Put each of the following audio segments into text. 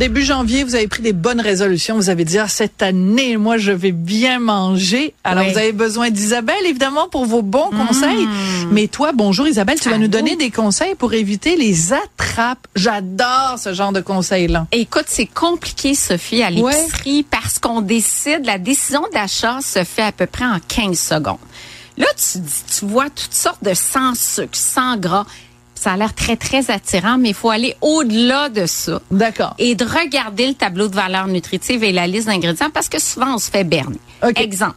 Début janvier, vous avez pris des bonnes résolutions. Vous avez dit, ah, cette année, moi, je vais bien manger. Alors, Oui. vous avez besoin d'Isabelle, évidemment, pour vos bons conseils. Mais toi, bonjour Isabelle, tu vas nous vous. donner des conseils pour éviter les attrapes. J'adore ce genre de conseils-là. Écoute, c'est compliqué, Sophie, à l'épicerie parce qu'on décide, la décision d'achat se fait à peu près en 15 secondes. Là, tu dis, tu vois toutes sortes de sans sucre, sans gras. Ça a l'air très, très attirant, mais il faut aller au-delà de ça. D'accord. Et de regarder le tableau de valeur nutritive et la liste d'ingrédients parce que souvent, on se fait berner. Exemple,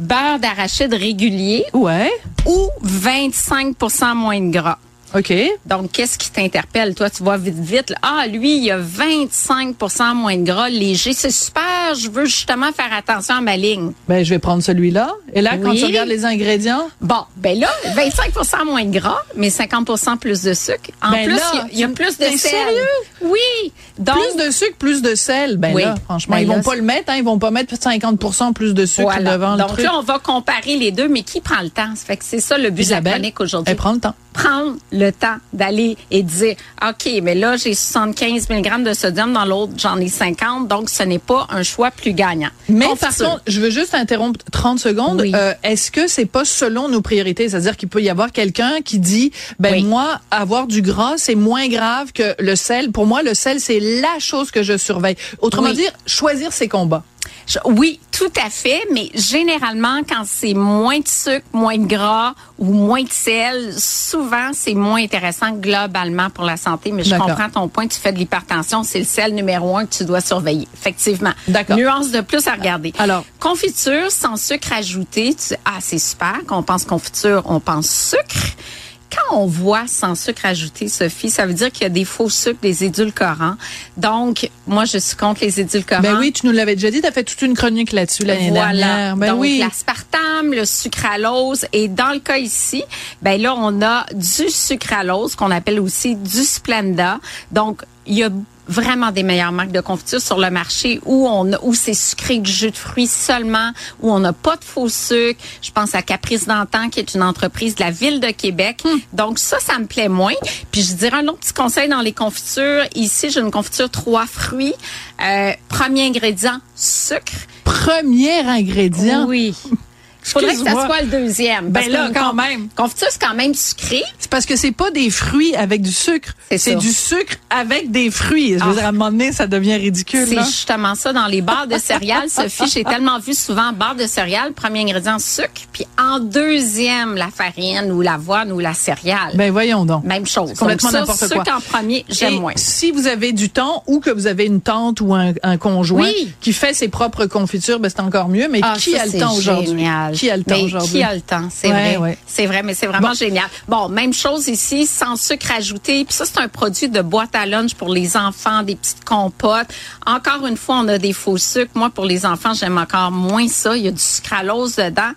beurre d'arachide régulier Ouais. ou 25% moins de gras. OK. Donc, qu'est-ce qui t'interpelle? Toi, tu vois vite, vite. là, ah, lui, il y a 25% moins de gras léger. C'est super. Je veux justement faire attention à ma ligne. Ben, je vais prendre celui-là. Et là, quand Oui. tu regardes les ingrédients, Bon, ben là, 25% moins de gras, mais 50% plus de sucre. En Ben plus, il y a- y, plus de sel. sérieux? Oui. Donc, plus de sucre, plus de sel. Ben Oui. là, franchement, Ben ils vont là, pas c'est- le mettre, hein, ils vont pas mettre 50 plus de sucre voilà. devant le Donc truc. là, on va comparer les deux, mais qui prend le temps? Ça fait que c'est ça le but de la Isabelle, chronique aujourd'hui. elle prend le temps. prendre le temps d'aller et dire, OK, mais là, j'ai 75 mg de sodium, dans l'autre, j'en ai 50, donc ce n'est pas un choix plus gagnant. Mais par contre, je veux juste interrompre 30 secondes. Oui. Euh, Est-ce que c'est pas selon nos priorités? C'est-à-dire qu'il peut y avoir quelqu'un qui dit, ben Oui. moi, avoir du gras, c'est moins grave que le sel. Pour moi, le sel, c'est la chose que je surveille. Autrement Oui. dire, choisir ses combats. Je- oui, tout à fait, mais généralement, quand c'est moins de sucre, moins de gras ou moins de sel, souvent, c'est moins intéressant globalement pour la santé. Mais je comprends ton point, tu fais de l'hypertension, c'est le sel numéro un que tu dois surveiller. Effectivement. D'accord. Nuance de plus à regarder. Alors. Confiture sans sucre ajouté, tu ah, c'est super. Quand on pense confiture, on pense sucre. Quand on voit sans sucre ajouté, Sophie, ça veut dire qu'il y a des faux sucres, des édulcorants. Donc, moi, je suis contre les édulcorants. Ben oui, tu nous l'avais déjà dit, tu as fait toute une chronique là-dessus l'année Voilà. dernière. Ben Donc, oui. l'aspartame, le sucralose. Et dans le cas ici, ben là, on a du sucralose qu'on appelle aussi du Splenda. Donc, il y a vraiment des meilleures marques de confiture sur le marché où on où c'est sucré du jus de fruits seulement, où on n'a pas de faux sucre. Je pense à Caprice d'Antan qui est une entreprise de la ville de Québec. Hmm. Donc ça, ça me plaît moins. Puis je dirais un autre petit conseil dans les confitures. Ici, j'ai une confiture trois fruits. Euh, premier ingrédient, sucre. Premier ingrédient? Oui. Faudrait que ça soit le deuxième. Ben parce là, quand même. Confiture, c'est quand même sucré? C'est parce que c'est pas des fruits avec du sucre. C'est du sucre avec des fruits. Je veux Ah. dire, à un moment donné, ça devient ridicule. C'est justement ça dans les barres de céréales. Sophie, j'ai tellement vu souvent barres de céréales, premier ingrédient sucre, puis en deuxième, la farine ou l'avoine ou la céréale. Ben voyons donc. Même chose. Complètement n'importe sucre quoi. en premier, j'aime moins. Si vous avez du temps ou que vous avez une tante ou un, un conjoint Oui. qui fait ses propres confitures, ben c'est encore mieux. Mais Ah, qui ça, a le temps aujourd'hui? Qui a le temps aujourd'hui? Qui a le temps, c'est Ouais, vrai. ouais. C'est vrai, mais c'est vraiment Bon. génial. Bon, même chose ici, sans sucre ajouté. Puis ça, c'est un produit de boîte à lunch pour les enfants, des petites compotes. Encore une fois, on a des faux sucres. Moi, pour les enfants, j'aime encore moins ça. Il y a du sucralose dedans.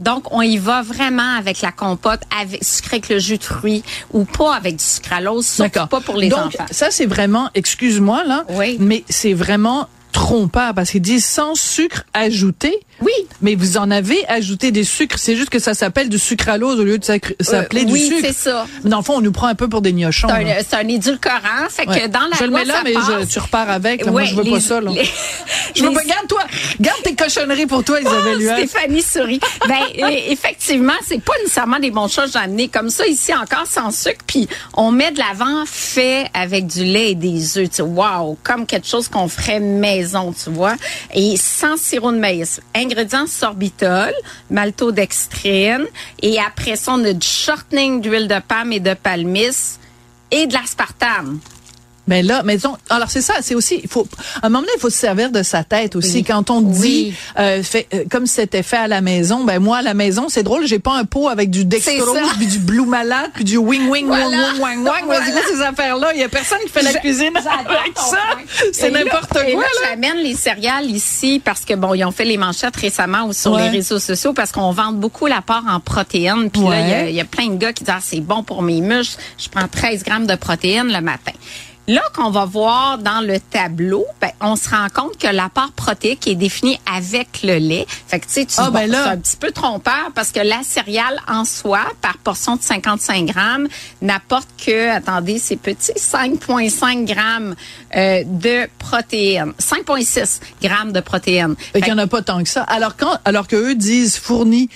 Donc, on y va vraiment avec la compote, avec sucré avec le jus de fruits ou pas avec du sucralose, surtout pas pour les Donc, enfants. ça, c'est vraiment, excuse-moi, là, Oui. mais c'est vraiment trompeur parce qu'ils disent sans sucre ajouté. Oui. Mais vous en avez ajouté des sucres. C'est juste que ça s'appelle du sucralose au lieu de sacr- s'appeler du Euh, oui, sucre. c'est ça. Dans le fond, on nous prend un peu pour des gnochons. C'est un, un édulcorant. Fait Ouais. que dans la je le mets là, ça mais je- tu repars avec. là. Moi, je veux pas les- ça. Là. les- Je veux les- pas. Garde-toi. Garde tes cochonneries pour toi, Isabelle. Ah, Stéphanie sourit. Ben euh, effectivement, c'est pas nécessairement des bons choses à amener comme ça ici encore sans sucre. Puis on met de l'avant fait avec du lait et des œufs. Tu sais, wow, comme quelque chose qu'on ferait maison, tu vois. Et sans sirop de maïs. Ingrédients sorbitol, maltodextrine et après ça on a du shortening d'huile de palme et de palmiste et de l'aspartame. Mais là, mais disons, alors c'est ça, c'est aussi, il faut, à un moment donné, il faut se servir de sa tête aussi. Oui. Quand on dit, Oui. euh, fait, euh, comme c'était fait à la maison, ben moi à la maison, c'est drôle, j'ai pas un pot avec du dextrose, puis du blue malade, puis du wing wing Voilà. wing wing wing wing. Voilà. C'est quoi ces affaires-là? Il y a personne qui fait la cuisine avec ça. C'est Et n'importe et quoi là, là. J'amène les céréales ici parce que bon, ils ont fait les manchettes récemment ou sur Ouais. les réseaux sociaux parce qu'on vend beaucoup l'apport en protéines. Puis là, il y y, a plein de gars qui disent ah, c'est bon pour mes muscles. Je prends 13 grammes de protéines le matin. Là qu'on va voir dans le tableau, ben, on se rend compte que l'apport protéique est défini avec le lait. Fait que tu sais, tu Ah, ben c'est un petit peu trompeur parce que la céréale en soi, par portion de 55 grammes, n'apporte que, attendez, c'est petit, 5,5 grammes euh, de protéines. 5,6 grammes de protéines. Fait Fait qu'il n'y en a pas tant que ça. Alors quand, alors que eux disent fournit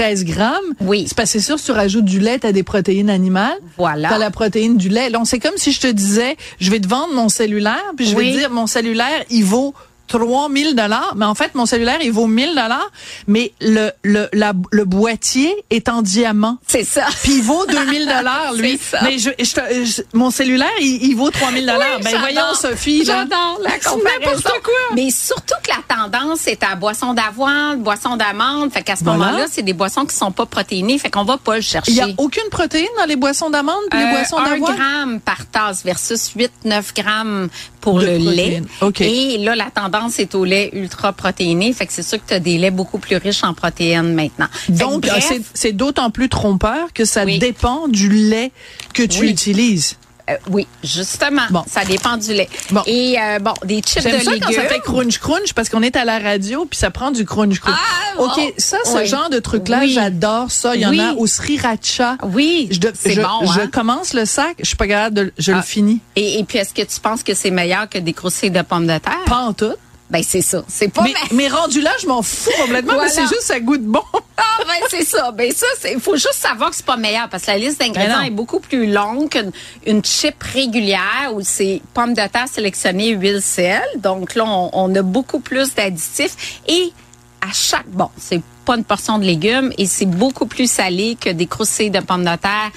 13 grammes. Oui. C'est parce que c'est sûr, si tu rajoutes du lait, t'as des protéines animales. Voilà. T'as la protéine du lait. Donc, c'est comme si je te disais, je vais te vendre mon cellulaire, puis je vais te dire, mon cellulaire, il vaut 3000 dollars, mais en fait mon cellulaire il vaut 1000 dollars, mais le le la- le boîtier est en diamant. c'est ça. Puis il vaut 2000 dollars lui. C'est ça. Mais je, je mon cellulaire il, il vaut 3000 dollars. Oui, ben j'adore. voyons Sophie. J'adore la C'est comparaison. quoi. Mais surtout que la tendance est à boisson d'avoine, boisson d'amande. Fait qu'à ce Voilà. moment-là, c'est des boissons qui sont pas protéinées. Fait qu'on va pas le chercher. Il y a aucune protéine dans les boissons d'amande puis les Euh, boissons d'avoine? gramme par tasse versus 8-9 grammes pour De le protéines. lait. Et là, la tendance est au lait ultra protéiné. Fait que c'est sûr que tu as des laits beaucoup plus riches en protéines maintenant. Donc, bref, c'est- c'est d'autant plus trompeur que ça Oui. dépend du lait que tu Oui. utilises. Euh, oui, justement. Bon. Ça dépend du lait. Bon. Et euh, bon, des chips de ça légumes. quand ça fait crunch crunch parce qu'on est à la radio puis ça prend du crunch crunch. Ah, bon. OK, ça ce Oui. genre de truc là, Oui. j'adore ça, il y en a au sriracha. Oui, Je, je, bon. je hein? commence le sac, je suis pas capable de je le Ah. finis. Et, et puis, est-ce que tu penses que c'est meilleur que des croustilles de pommes de terre? Pas en tout. Ben, c'est ça. C'est pas Mais, mais rendu là, je m'en fous complètement Voilà. mais c'est juste ça goûte bon. Ah, ben, c'est ça. Ben, ça, c'est, faut juste savoir que c'est pas meilleur parce que la liste d'ingrédients est beaucoup plus longue qu'une une chip régulière où c'est pommes de terre sélectionnées, huile, sel. Donc, là, on, on a beaucoup plus d'additifs et à chaque, bon, c'est pas une portion de légumes et c'est beaucoup plus salé que des croustilles de pommes de terre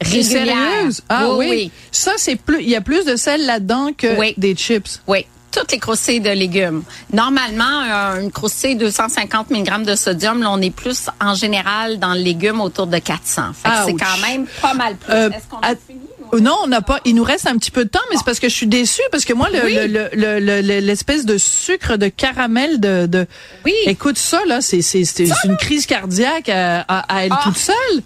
régulières. sérieuse? Ah oui. oui. Ça c'est plus il y a plus de sel là-dedans que Oui. des chips. Oui, toutes les croustilles de légumes. Normalement, euh, une croustille 250 mg de sodium, là, on est plus en général dans le légume autour de 400. Fait que c'est quand même pas mal plus. Euh, Est-ce qu'on a fini? Non, on n'a pas. Il nous reste un petit peu de temps, mais c'est parce que je suis déçue parce que moi, le- Oui. le- le- le- le- le- l'espèce de sucre de caramel de, de Oui. écoute ça là, c'est une crise cardiaque à, à- à elle Ah. toute seule.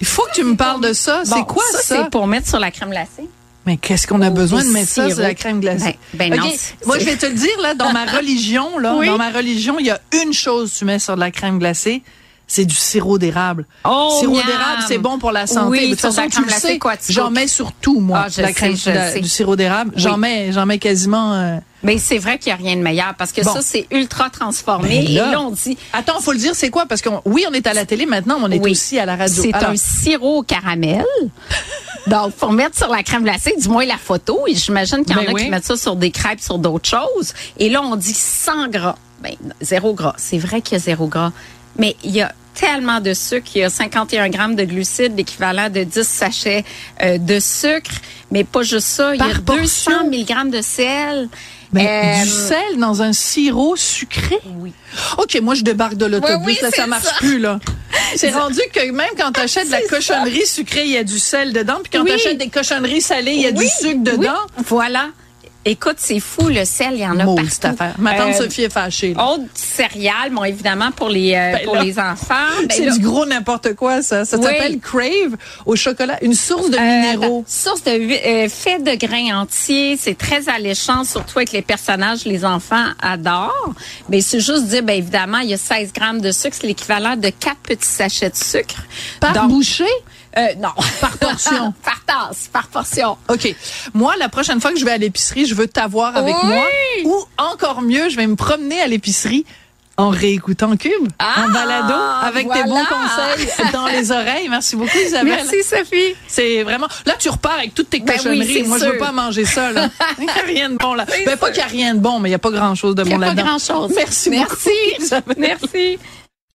Il faut que tu me parles de ça. Bon, c'est quoi ça, C'est pour mettre sur la crème glacée. Mais qu'est-ce qu'on a Oh, besoin de mettre ça sur la crème glacée? Ben- ben non, Moi, je vais te le dire là, dans ma religion là, Oui. dans ma religion, il y a une chose que tu mets sur de la crème glacée. C'est du sirop d'érable. Oh, sirop d'érable, c'est bon pour la santé. Oui, de toute sur de la façon, tu le sais. J'en mets sur tout, moi, Ah, la crème, la- sais. du sirop d'érable. J'en mets, j'en mets quasiment. euh, Mais c'est vrai qu'il n'y a rien de meilleur parce que Bon. ça, c'est ultra transformé. Ben et là. on dit, Attends, faut le dire, c'est quoi? Parce que oui, on est à la télé maintenant, mais on est Oui. aussi à la radio. C'est un sirop au caramel. Donc, faut mettre sur la crème glacée, du moins la photo. Et j'imagine qu'il y en Ben a oui. qui mettent ça sur des crêpes, sur d'autres choses. Et là, on dit sans gras. Ben, zéro gras. C'est vrai qu'il y a zéro gras. Mais il y a tellement de sucre. Il y a 51 grammes de glucides, l'équivalent de 10 sachets euh, de sucre. Mais pas juste ça. Il y a Par 200 portion. mg de sel. Mais Euh, du sel dans un sirop sucré? Oui. Ok, moi je débarque de l'autobus, Oui, oui, là ça marche ça. plus là. C'est rendu que même quand tu achètes de la cochonnerie sucrée, il y a du sel dedans, puis quand Oui. tu achètes des cochonneries salées, il y a du sucre dedans. Voilà. Écoute, c'est fou, le sel, il y en a Maudite partout. Ma tante Euh, Sophie est fâchée. là. Autre céréales, bon, évidemment, pour les, euh, Ben pour là, les enfants. Ben c'est du gros n'importe quoi, ça. Ça Oui. s'appelle Crave au chocolat, une source de euh, minéraux. source de euh, fait de grains entiers, c'est très alléchant, surtout avec les personnages, les enfants adorent. Mais c'est juste dire, ben évidemment, il y a 16 grammes de sucre, c'est l'équivalent de quatre petits sachets de sucre. Par Donc, bouchée? Euh, non, Par portion. par tasse, par portion. OK. Moi, la prochaine fois que je vais à l'épicerie, je veux t'avoir avec Oui. moi. Ou encore mieux, je vais me promener à l'épicerie en réécoutant Cube, Ah, en balado, avec tes bons conseils dans les oreilles. Merci beaucoup, Isabelle. Merci, Sophie. C'est vraiment. Là, tu repars avec toutes tes Ben cochonneries. Moi, je veux pas manger ça, là. Il n'y a rien de bon, là. Ben, pas qu'il n'y a rien de bon, mais il n'y a pas grand chose de bon a pas là-dedans. grand-chose. Merci, beaucoup, Merci. Isabelle. Merci.